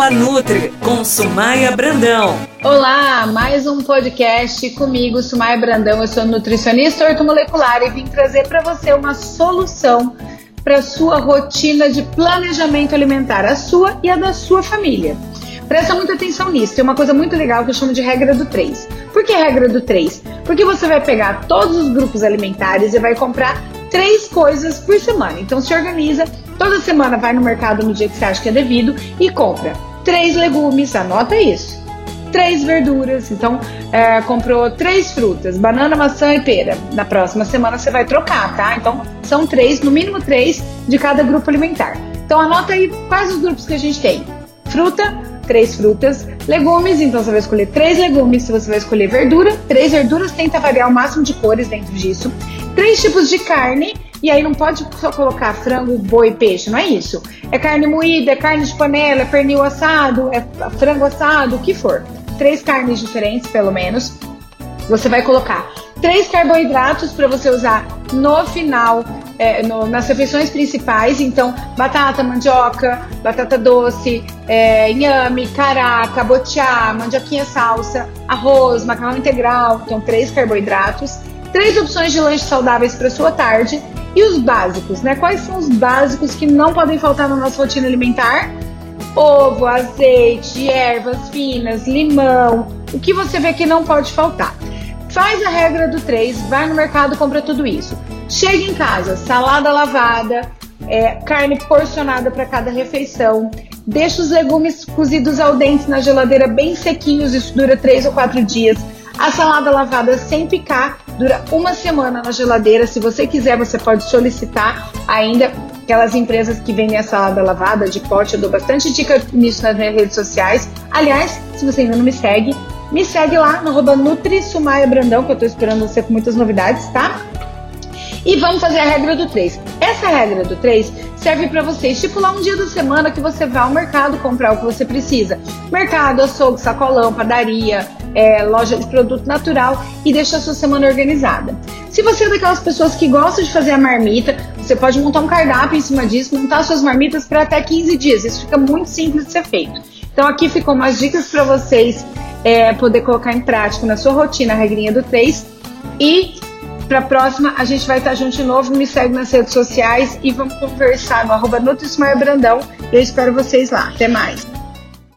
Fala Nutri com Sumaia Brandão. Olá, mais um podcast comigo, Sumaia Brandão. Eu sou nutricionista ortomolecular e vim trazer para você uma solução para sua rotina de planejamento alimentar, a sua e a da sua família. Presta muita atenção nisso. Tem uma coisa muito legal que eu chamo de regra do 3. Por que regra do 3? Porque você vai pegar todos os grupos alimentares e vai comprar três coisas por semana. Então se organiza, toda semana vai no mercado no dia que você acha que é devido e compra três legumes, anota isso. Três verduras, então é, comprou três frutas, banana, maçã e pera. Na próxima semana você vai trocar, tá? Então são três, no mínimo três de cada grupo alimentar. Então anota aí quais os grupos que a gente tem: fruta, três frutas, legumes, então você vai escolher três legumes, se você vai escolher verdura, três verduras, tenta variar o máximo de cores dentro disso três tipos de carne. E aí não pode só colocar frango, boi, peixe, não é isso. É carne moída, é carne de panela, é pernil assado, é frango assado, o que for. Três carnes diferentes, pelo menos. Você vai colocar três carboidratos para você usar no final, é, no, nas refeições principais. Então, batata, mandioca, batata doce, é, inhame, cará, cabotiá, mandioquinha salsa, arroz, macarrão integral. Então, três carboidratos três opções de lanche saudáveis para sua tarde e os básicos, né? Quais são os básicos que não podem faltar na nossa rotina alimentar? Ovo, azeite, ervas finas, limão, o que você vê que não pode faltar. Faz a regra do 3, vai no mercado, compra tudo isso. Chega em casa, salada lavada, é, carne porcionada para cada refeição. Deixa os legumes cozidos ao dente na geladeira bem sequinhos, isso dura 3 ou 4 dias. A salada lavada sem picar dura uma semana na geladeira. Se você quiser, você pode solicitar ainda aquelas empresas que vendem a salada lavada de pote. Eu dou bastante dica nisso nas minhas redes sociais. Aliás, se você ainda não me segue, me segue lá no arroba Nutri Sumaia Brandão, que eu tô esperando você com muitas novidades, tá? E vamos fazer a regra do 3. Essa regra do 3 serve para você estipular um dia da semana que você vá ao mercado comprar o que você precisa. Mercado, açougue, sacolão, padaria, é, loja de produto natural e deixa a sua semana organizada. Se você é daquelas pessoas que gostam de fazer a marmita, você pode montar um cardápio em cima disso, montar suas marmitas para até 15 dias. Isso fica muito simples de ser feito. Então aqui ficam umas dicas para vocês é, poder colocar em prática na sua rotina a regrinha do 3 e para a próxima, a gente vai estar junto de novo. Me segue nas redes sociais e vamos conversar no arroba Brandão. Eu espero vocês lá. Até mais.